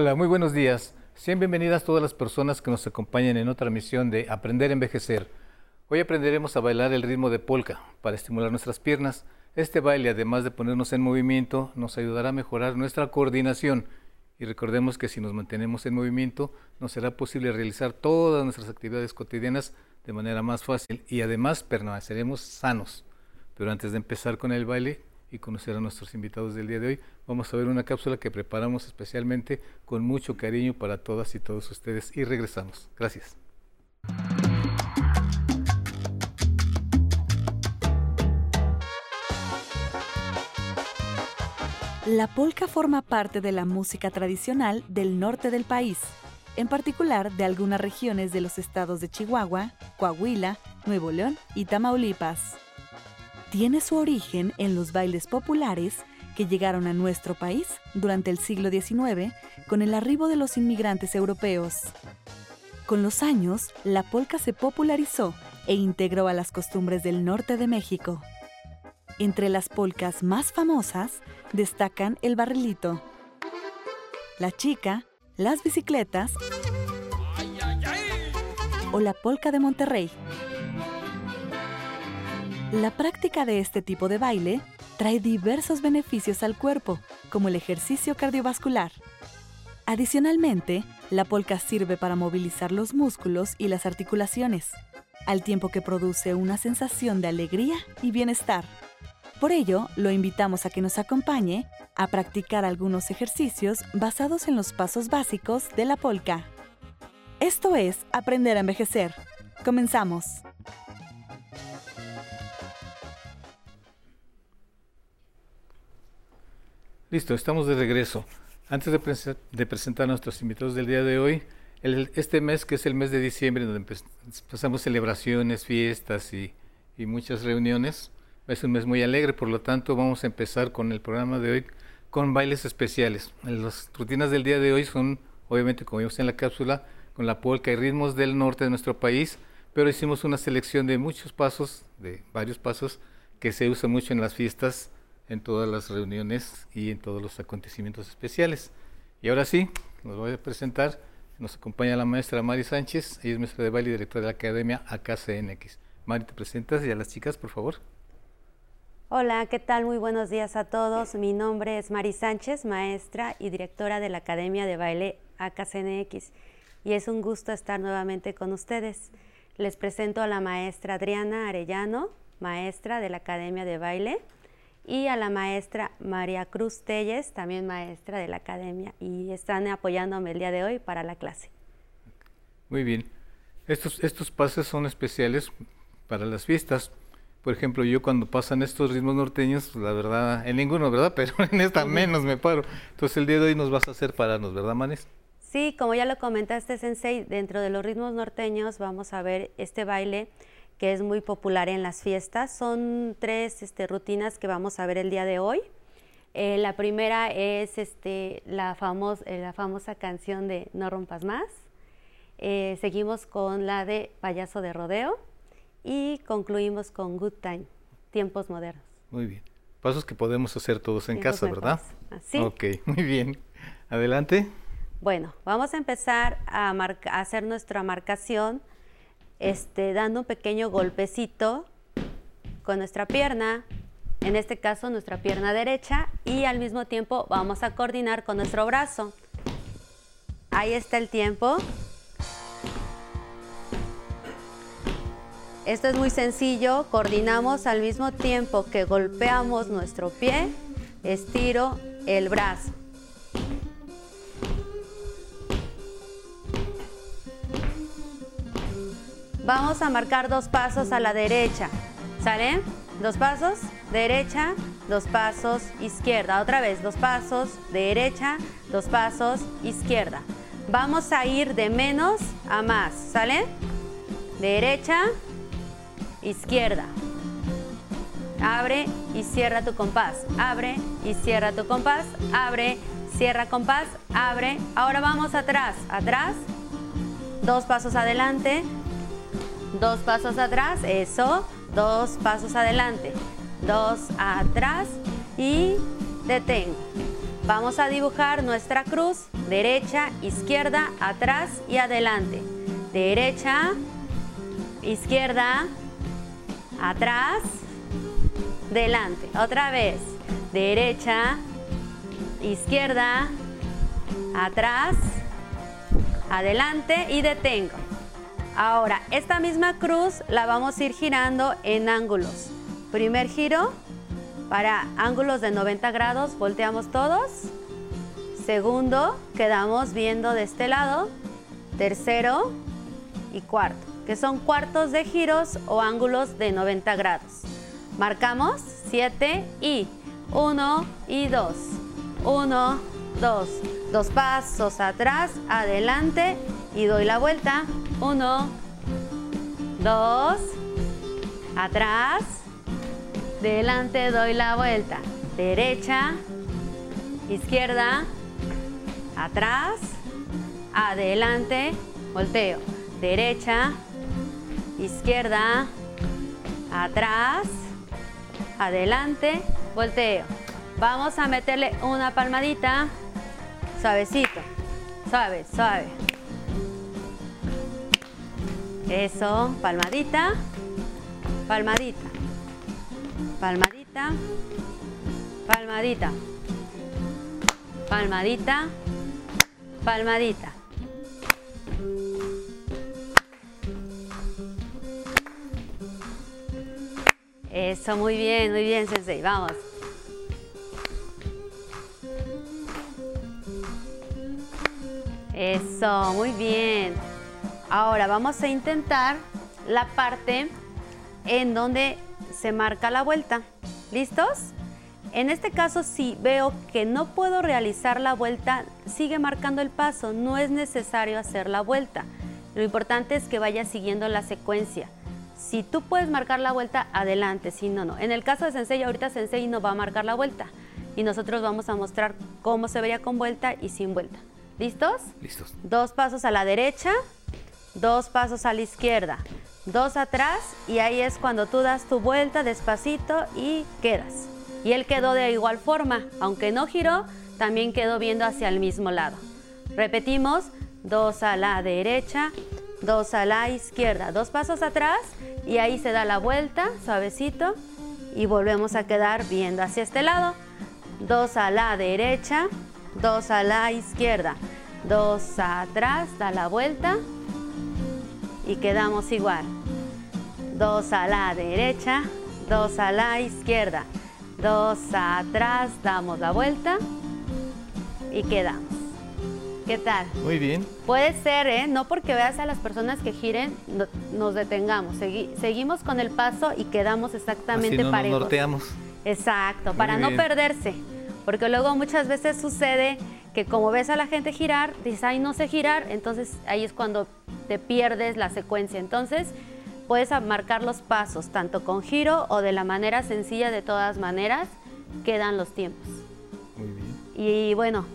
Hola, muy buenos días. Sean bienvenidas todas las personas que nos acompañan en otra misión de Aprender a Envejecer. Hoy aprenderemos a bailar el ritmo de polka para estimular nuestras piernas. Este baile, además de ponernos en movimiento, nos ayudará a mejorar nuestra coordinación. Y recordemos que si nos mantenemos en movimiento, nos será posible realizar todas nuestras actividades cotidianas de manera más fácil y además permaneceremos sanos. Pero antes de empezar con el baile, y conocer a nuestros invitados del día de hoy. Vamos a ver una cápsula que preparamos especialmente con mucho cariño para todas y todos ustedes y regresamos. Gracias. La polka forma parte de la música tradicional del norte del país, en particular de algunas regiones de los estados de Chihuahua, Coahuila, Nuevo León y Tamaulipas tiene su origen en los bailes populares que llegaron a nuestro país durante el siglo XIX con el arribo de los inmigrantes europeos. Con los años, la polka se popularizó e integró a las costumbres del norte de México. Entre las polcas más famosas destacan el barrilito, la chica, las bicicletas o la polca de Monterrey. La práctica de este tipo de baile trae diversos beneficios al cuerpo, como el ejercicio cardiovascular. Adicionalmente, la polka sirve para movilizar los músculos y las articulaciones, al tiempo que produce una sensación de alegría y bienestar. Por ello, lo invitamos a que nos acompañe a practicar algunos ejercicios basados en los pasos básicos de la polka. Esto es Aprender a envejecer. Comenzamos. Listo, estamos de regreso. Antes de, presentar a nuestros invitados del día de hoy, este mes que es el mes de diciembre, donde pasamos celebraciones, fiestas y, muchas reuniones, es un mes muy alegre, por lo tanto vamos a empezar con el programa de hoy con bailes especiales. Las rutinas del día de hoy son, obviamente, como vimos en la cápsula, con la polka y ritmos del norte de nuestro país, pero hicimos una selección de muchos pasos, de varios pasos, que se usan mucho en las fiestas en todas las reuniones y en todos los acontecimientos especiales. Y ahora sí, nos voy a presentar. Nos acompaña la maestra Mari Sánchez, ella es maestra de baile y directora de la Academia AKCNX. Mari, te presentas y a las chicas, por favor. Hola, ¿qué tal? Muy buenos días a todos. Mi nombre es Mari Sánchez, maestra y directora de la Academia de Baile AKCNX. Y es un gusto estar nuevamente con ustedes. Les presento a la maestra Adriana Arellano, maestra de la Academia de Baile y a la maestra María Cruz Telles, también maestra de la academia, y están apoyándome el día de hoy para la clase. Muy bien. Estos, estos pases son especiales para las fiestas. Por ejemplo, yo cuando pasan estos ritmos norteños, la verdad, en ninguno, ¿verdad? Pero en esta menos me paro. Entonces el día de hoy nos vas a hacer pararnos, ¿verdad, Manes? Sí, como ya lo comentaste, Sensei, dentro de los ritmos norteños vamos a ver este baile que es muy popular en las fiestas. Son tres este, rutinas que vamos a ver el día de hoy. Eh, la primera es este, la, eh, la famosa canción de No rompas más. Eh, seguimos con la de Payaso de Rodeo y concluimos con Good Time, Tiempos Modernos. Muy bien. Pasos que podemos hacer todos en casa, ¿verdad? Sí. Ok, muy bien. Adelante. Bueno, vamos a empezar a, a hacer nuestra marcación este, dando un pequeño golpecito con nuestra pierna, en este caso nuestra pierna derecha, y al mismo tiempo vamos a coordinar con nuestro brazo. Ahí está el tiempo. Esto es muy sencillo, coordinamos al mismo tiempo que golpeamos nuestro pie, estiro el brazo. Vamos a marcar dos pasos a la derecha. ¿Sale? Dos pasos, derecha, dos pasos, izquierda. Otra vez, dos pasos, derecha, dos pasos, izquierda. Vamos a ir de menos a más. ¿Sale? Derecha, izquierda. Abre y cierra tu compás. Abre y cierra tu compás. Abre, cierra compás. Abre. Ahora vamos atrás. Atrás. Dos pasos adelante dos pasos atrás, eso, dos pasos adelante, dos atrás y detengo. Vamos a dibujar nuestra cruz, derecha, izquierda, atrás y adelante. Derecha, izquierda, atrás, delante. Otra vez, derecha, izquierda, atrás, adelante y detengo. Ahora, esta misma cruz la vamos a ir girando en ángulos. Primer giro, para ángulos de 90 grados, volteamos todos. Segundo, quedamos viendo de este lado. Tercero y cuarto, que son cuartos de giros o ángulos de 90 grados. Marcamos 7 y 1 y 2. 1, 2. Dos pasos atrás, adelante y doy la vuelta. 1, 2, atrás, delante doy la vuelta, derecha, izquierda, atrás, adelante, volteo, derecha, izquierda, atrás, adelante, volteo. Vamos a meterle una palmadita, suavecito, suave, suave. Eso, palmadita, palmadita. Palmadita, palmadita, palmadita, palmadita. Eso, muy bien, muy bien, Sensei. Vamos. Eso, muy bien. Ahora vamos a intentar la parte en donde se marca la vuelta. ¿Listos? En este caso, si veo que no puedo realizar la vuelta, sigue marcando el paso, no es necesario hacer la vuelta. Lo importante es que vaya siguiendo la secuencia. Si tú puedes marcar la vuelta, adelante, si no, no. En el caso de Sensei, ahorita Sensei no va a marcar la vuelta y nosotros vamos a mostrar cómo se vería con vuelta y sin vuelta. ¿Listos? Listos. Dos pasos a la derecha, dos pasos a la izquierda dos atrás y ahí es cuando tú das tu vuelta despacito y quedas. Y él quedó de igual forma, aunque no giró, también quedó viendo hacia el mismo lado. Repetimos, dos a la derecha, dos a la izquierda, dos pasos atrás y ahí se da la vuelta suavecito y volvemos a quedar viendo hacia este lado. Dos a la derecha, dos a la izquierda, dos atrás, da la vuelta y quedamos igual dos a la derecha, dos a la izquierda, dos atrás, damos la vuelta y quedamos. ¿Qué tal? Muy bien. Puede ser, ¿eh? No porque veas a las personas que giren, nos detengamos. seguimos con el paso y quedamos exactamente Así parejos. Nos norteamos. Exacto, para no perderse. Porque luego muchas veces sucede que como ves a la gente girar, dices, ay, no sé girar, entonces ahí es cuando te pierdes la secuencia. Entonces, puedes marcar los pasos, tanto con giro o de la manera sencilla, de todas maneras, quedan los tiempos. Muy bien. Y bueno,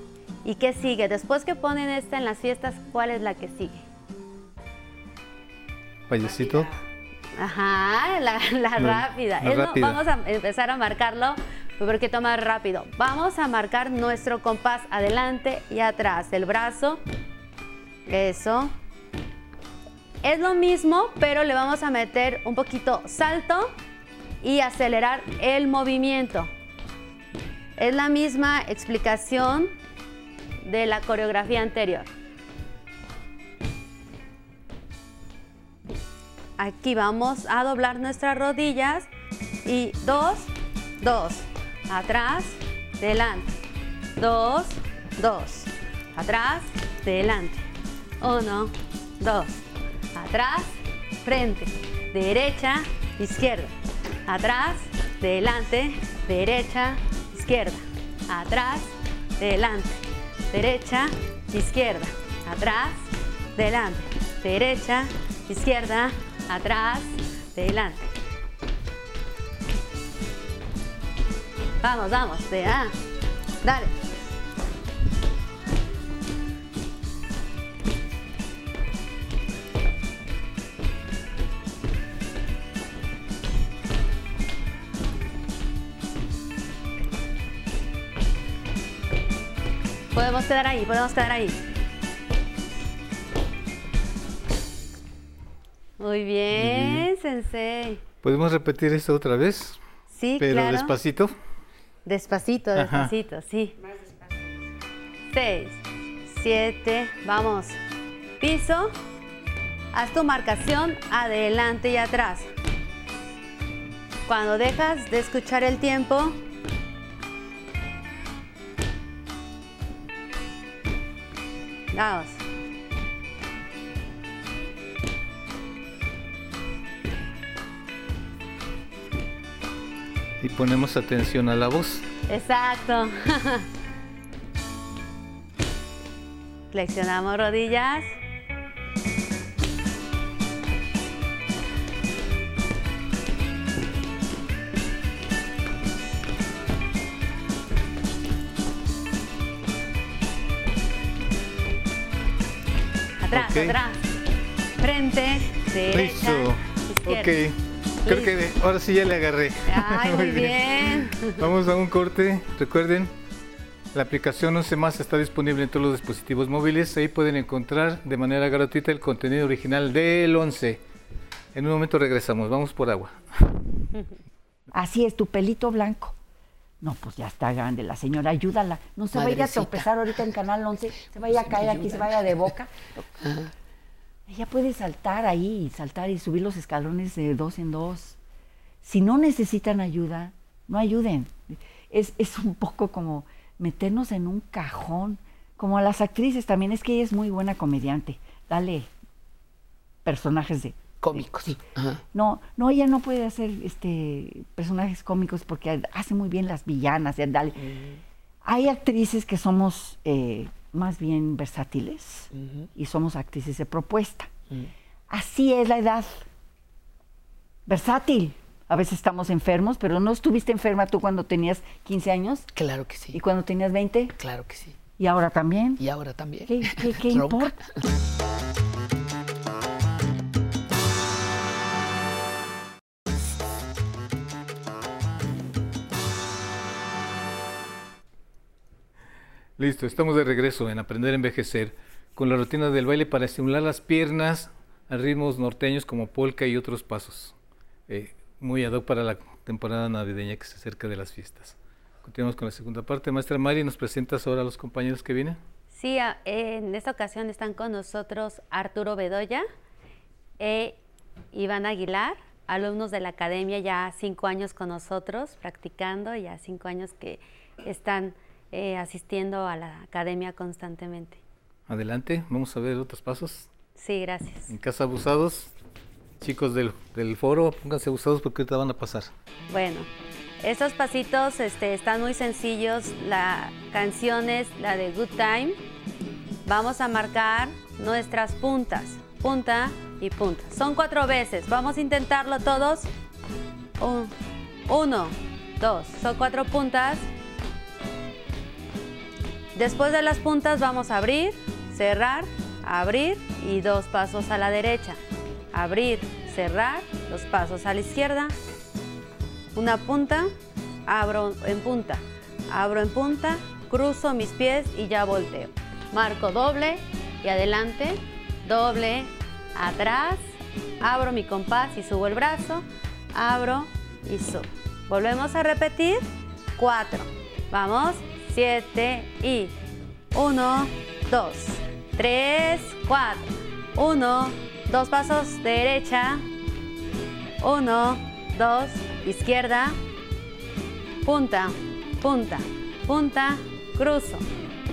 ¿y qué sigue? Después que ponen esta en las fiestas, ¿cuál es la que sigue? Payasito. Ajá, la, rápida. vamos a empezar a marcarlo porque toma rápido. Vamos a marcar nuestro compás adelante y atrás. El brazo. Eso. Es lo mismo, pero le vamos a meter un poquito salto y acelerar el movimiento. Es la misma explicación de la coreografía anterior. Aquí vamos a doblar nuestras rodillas y dos, dos, atrás, delante, dos, dos, atrás, delante, uno, dos, atrás, frente, derecha, izquierda, atrás, delante, derecha, izquierda, atrás, delante, derecha, izquierda, atrás, delante, derecha, izquierda, atrás, delante. Vamos, vamos, de. Dale. Quedar ahí, podemos quedar ahí. Muy bien, sensei. ¿Podemos repetir esto otra vez? Sí, Pero claro. despacito. Despacito, Ajá. despacito, sí. Seis, siete, vamos. Piso. Haz tu marcación adelante y atrás. Cuando dejas de escuchar el tiempo, vamos. Y ponemos atención a la voz. Exacto. Flexionamos rodillas. Atrás. Frente, derecha, Listo. izquierda. Ok. Creo que ahora sí ya le agarré. Ay, muy bien. Vamos a un corte. Recuerden, la aplicación 11 más está disponible en todos los dispositivos móviles. Ahí pueden encontrar de manera gratuita el contenido original del 11. En un momento regresamos. Vamos por agua. Así es, tu pelito blanco. No, pues ya está grande la señora, ayúdala. No se vaya a Madrecita. tropezar ahorita en Canal 11, se vaya a caer aquí, se vaya de boca. Ella puede saltar ahí, saltar y subir los escalones de dos en dos. Si no necesitan ayuda, no ayuden. Es, es un poco como meternos en un cajón, como a las actrices también, es que ella es muy buena comediante. Dale personajes de Cómicos. Sí. No, no, ella no puede hacer este personajes cómicos porque hace muy bien las villanas. eh, dale. Hay actrices que somos eh, más bien versátiles y somos actrices de propuesta. Así es la edad. Versátil. A veces estamos enfermos, pero no estuviste enferma tú cuando tenías 15 años Claro que sí. y cuando tenías 20 Claro que sí. y ahora también. Y ahora también. ¿Qué, qué- qué importa? Listo, estamos de regreso en Aprender a Envejecer con la rutina del baile para estimular las piernas a ritmos norteños como polka y otros pasos. Eh, muy ad hoc para la temporada navideña que se acerca de las fiestas. Continuamos con la segunda parte. Maestra Mari, ¿nos presentas ahora a los compañeros que vienen? Sí, en esta ocasión están con nosotros Arturo Bedoya e Iván Aguilar, alumnos de la academia ya cinco años con nosotros, practicando, ya cinco años que están eh, asistiendo a la academia constantemente. Adelante, vamos a ver otros pasos. Sí, gracias. En casa abusados, chicos del, del foro, pónganse abusados porque ahorita van a pasar. Bueno, estos pasitos este, están muy sencillos. La canción es la de Good Time. Vamos a marcar nuestras puntas, punta y punta. Son cuatro veces. Vamos a intentarlo todos. Un- uno, dos. Son cuatro puntas. Después de las puntas vamos a abrir, cerrar, abrir y dos pasos a la derecha. Abrir, cerrar, dos pasos a la izquierda, una punta, abro en punta, abro en punta, cruzo mis pies y ya volteo. Marco doble y adelante, doble, atrás, abro mi compás y subo el brazo, abro y subo. Volvemos a repetir, cuatro. Vamos, siete y uno, dos, tres, cuatro. Uno, dos pasos derecha, uno, dos, izquierda, punta, punta, punta, cruzo.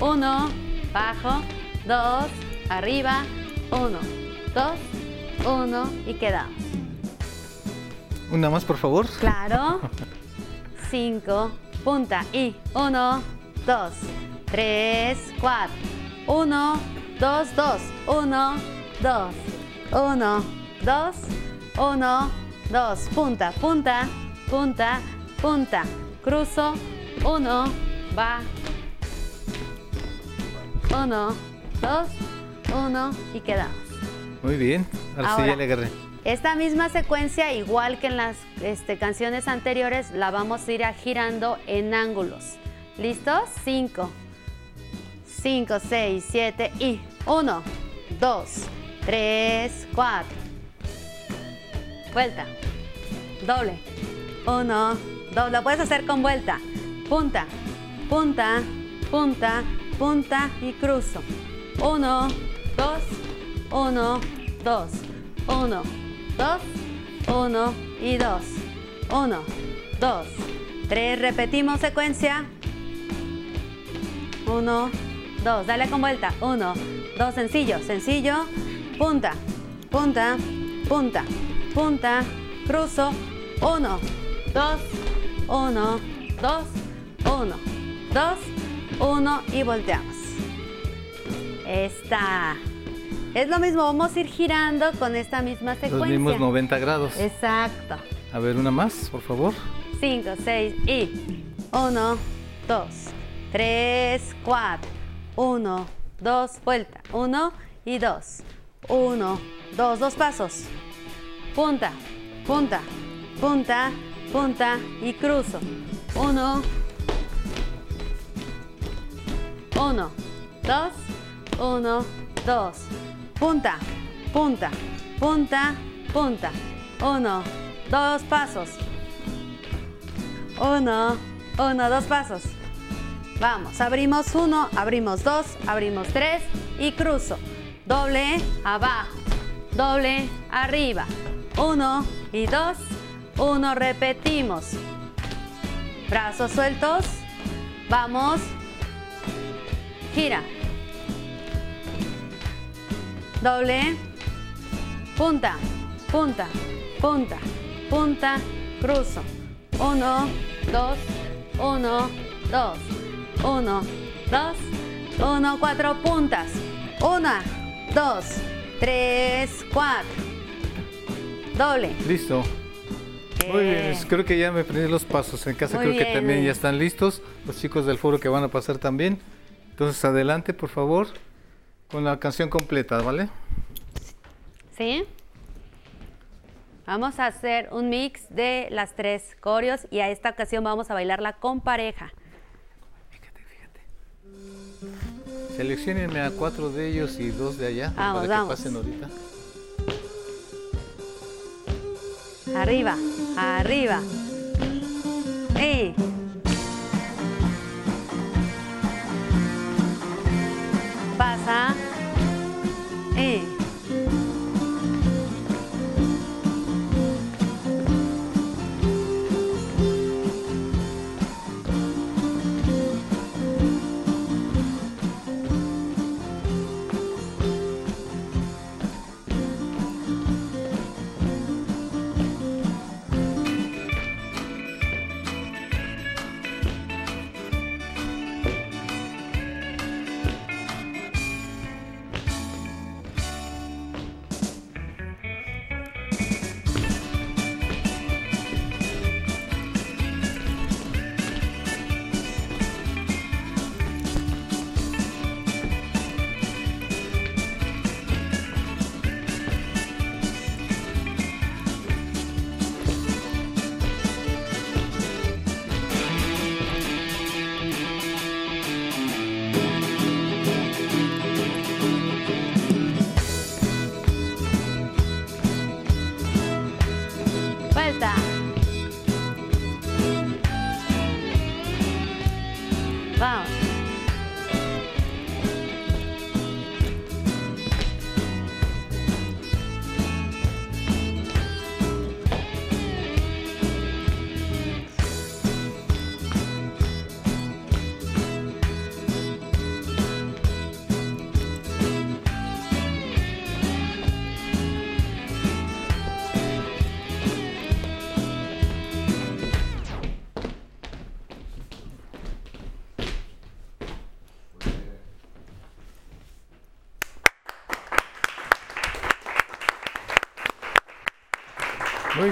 Uno, bajo, dos, arriba, uno, dos, uno y quedamos. Una más, por favor. Claro. Cinco, punta y uno, dos, tres, cuatro. Uno, dos, dos, uno, dos, uno, dos, uno, dos. Punta, punta, punta, punta. Cruzo, uno, va. Uno, dos, uno y quedamos. Muy bien, ahora, sí Ahora. ya le agarré. Esta misma secuencia, igual que en las este, canciones anteriores, la vamos a ir girando en ángulos. ¿Listos? 5, 5, 6, 7 y 1, 2, 3, 4. Vuelta. Doble. 1, 2. Lo puedes hacer con vuelta. Punta, punta, punta, punta y cruzo. 1, 2, 1, 2, 1, 2, 1 y 2. 1, 2, 3. Repetimos secuencia. 1, 2. Dale con vuelta. 1, 2. Sencillo, sencillo. Punta, punta, punta, punta. Cruzo. 1, 2, 1, 2, 1, 2, 1 y volteamos. Esta. Es lo mismo, vamos a ir girando con esta misma secuencia. Los mismos 90 grados. Exacto. A ver, una más, por favor. 5, 6 y 1, 2, 3, 4, 1, 2, vuelta, 1 y 2, 1, 2, dos pasos, punta, punta, punta, punta y cruzo, 1, 1, 2, 1, 2, punta, punta, punta, punta, 1, dos pasos, 1, 1, dos pasos. Vamos, abrimos 1, abrimos 2, abrimos 3 y cruzo. Doble abajo, doble arriba. 1 y 2, 1, repetimos. Brazos sueltos. Vamos. Gira. Doble. Punta, punta, punta, punta, cruzo. 1, 2, 1, 2, 1, 2, 1, 4 puntas. 1, 2, 3, 4. Doble. Listo. Muy bien, creo que ya me aprendí los pasos. En casa Muy creo que también ya están listos. Los chicos del foro que van a pasar también. Entonces, adelante, por favor, con la canción completa, ¿vale? ¿Sí? Vamos a hacer un mix de las tres coreos y a esta ocasión vamos a bailarla con pareja. Seleccionenme a cuatro de ellos y dos de allá Vamos, para vamos. que pasen ahorita. Arriba, arriba. Y. Pasa.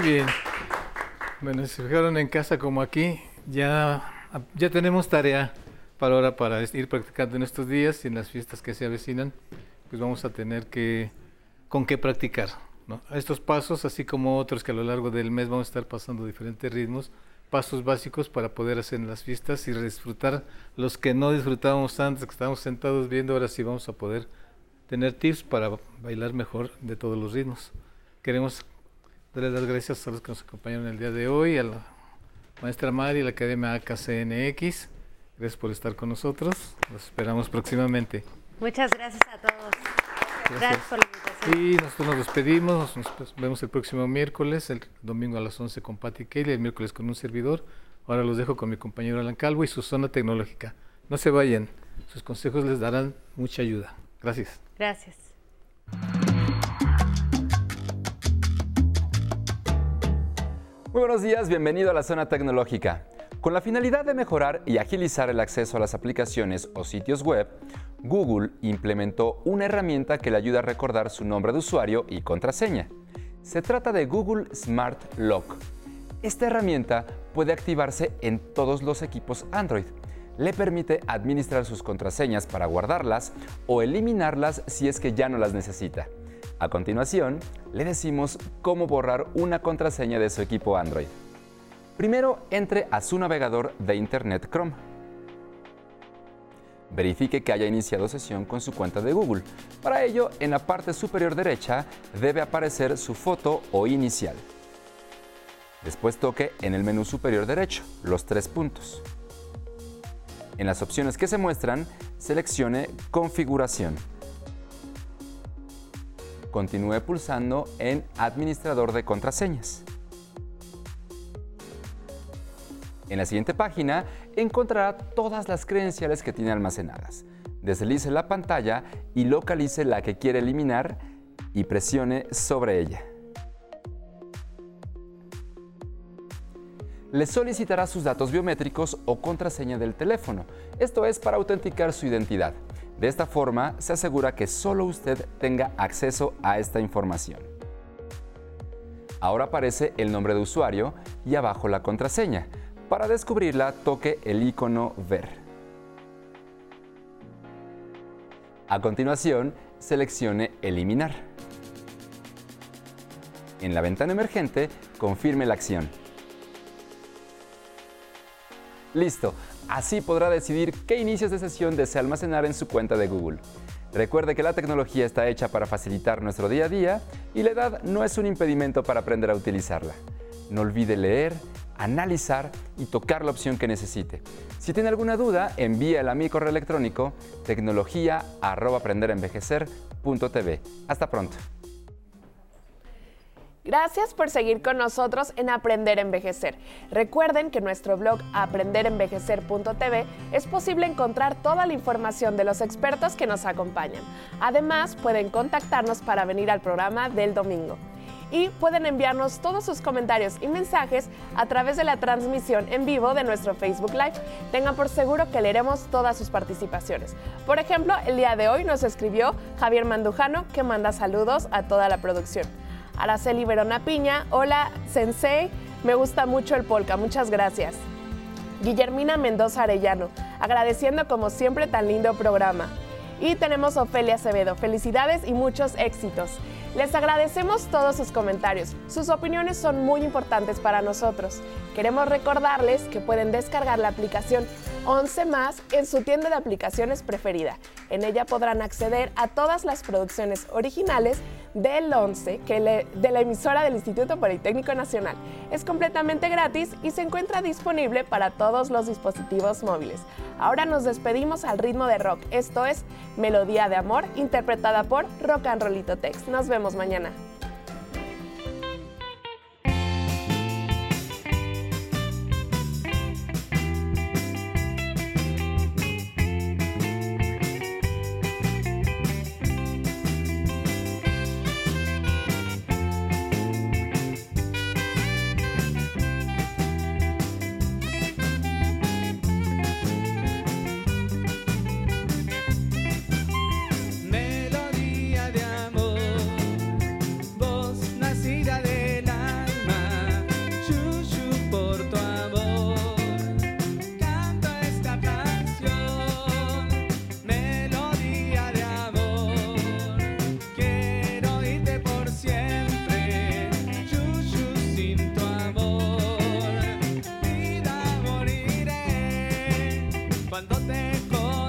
Bien. Bueno, si fijaron en casa como aquí, ya, ya tenemos tarea para ahora para ir practicando en estos días y en las fiestas que se avecinan, pues vamos a tener que con qué practicar. ¿no? Estos pasos, así como otros que a lo largo del mes vamos a estar pasando diferentes ritmos, pasos básicos para poder hacer las fiestas y disfrutar los que no disfrutábamos antes, que estábamos sentados viendo, ahora sí vamos a poder tener tips para bailar mejor de todos los ritmos. Queremos darle las gracias a los que nos acompañaron el día de hoy, a la maestra Mari, la Academia AKCNX. Gracias por estar con nosotros. Los esperamos próximamente. Muchas gracias a todos. Gracias, por la invitación. Y nosotros nos despedimos. Nos vemos el próximo miércoles, el domingo a las 11 con Patti Kelly, el miércoles con un servidor. Ahora los dejo con mi compañero Alan Calvo y su zona tecnológica. No se vayan. Sus consejos les darán mucha ayuda. Gracias. Gracias. Muy buenos días, bienvenido a la zona tecnológica. Con la finalidad de mejorar y agilizar el acceso a las aplicaciones o sitios web, Google implementó una herramienta que le ayuda a recordar su nombre de usuario y contraseña. Se trata de Google Smart Lock. Esta herramienta puede activarse en todos los equipos Android. Le permite administrar sus contraseñas para guardarlas o eliminarlas si es que ya no las necesita. A continuación, le decimos cómo borrar una contraseña de su equipo Android. Primero, entre a su navegador de Internet Chrome. Verifique que haya iniciado sesión con su cuenta de Google. Para ello, en la parte superior derecha debe aparecer su foto o inicial. Después toque en el menú superior derecho los tres puntos. En las opciones que se muestran, seleccione Configuración. Continúe pulsando en Administrador de contraseñas. En la siguiente página encontrará todas las credenciales que tiene almacenadas. Deslice la pantalla y localice la que quiere eliminar y presione sobre ella. Le solicitará sus datos biométricos o contraseña del teléfono. Esto es para autenticar su identidad. De esta forma se asegura que solo usted tenga acceso a esta información. Ahora aparece el nombre de usuario y abajo la contraseña. Para descubrirla, toque el icono Ver. A continuación, seleccione Eliminar. En la ventana emergente, confirme la acción. Listo, así podrá decidir qué inicios de sesión desea almacenar en su cuenta de Google. Recuerde que la tecnología está hecha para facilitar nuestro día a día y la edad no es un impedimento para aprender a utilizarla. No olvide leer, analizar y tocar la opción que necesite. Si tiene alguna duda, envíela a mi correo electrónico tecnología@aprenderenvejecer.tv. Hasta pronto. Gracias por seguir con nosotros en Aprender a Envejecer. Recuerden que nuestro blog aprenderenvejecer.tv es posible encontrar toda la información de los expertos que nos acompañan. Además, pueden contactarnos para venir al programa del domingo. Y pueden enviarnos todos sus comentarios y mensajes a través de la transmisión en vivo de nuestro Facebook Live. Tengan por seguro que leeremos todas sus participaciones. Por ejemplo, el día de hoy nos escribió Javier Mandujano, que manda saludos a toda la producción. Araceli Verona Piña, hola Sensei, me gusta mucho el polka, muchas gracias. Guillermina Mendoza Arellano, agradeciendo como siempre tan lindo programa. Y tenemos Ofelia Acevedo, felicidades y muchos éxitos. Les agradecemos todos sus comentarios. Sus opiniones son muy importantes para nosotros. Queremos recordarles que pueden descargar la aplicación 11 más en su tienda de aplicaciones preferida. En ella podrán acceder a todas las producciones originales del 11 que de la emisora del Instituto Politécnico Nacional. Es completamente gratis y se encuentra disponible para todos los dispositivos móviles. Ahora nos despedimos al ritmo de rock. Esto es Melodía de Amor, interpretada por Rock and Rollito Text. Nos vemos mañana. me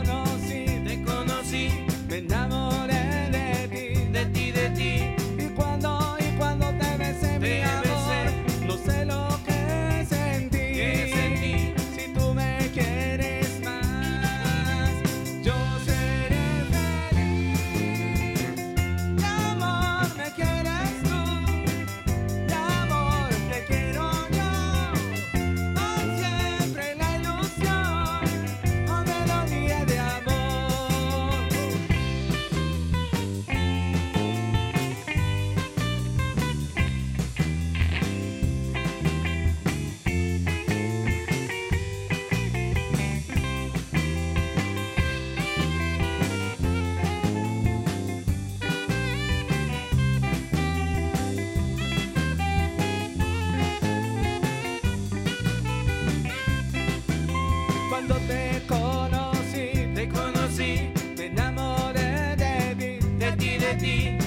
ti y cuando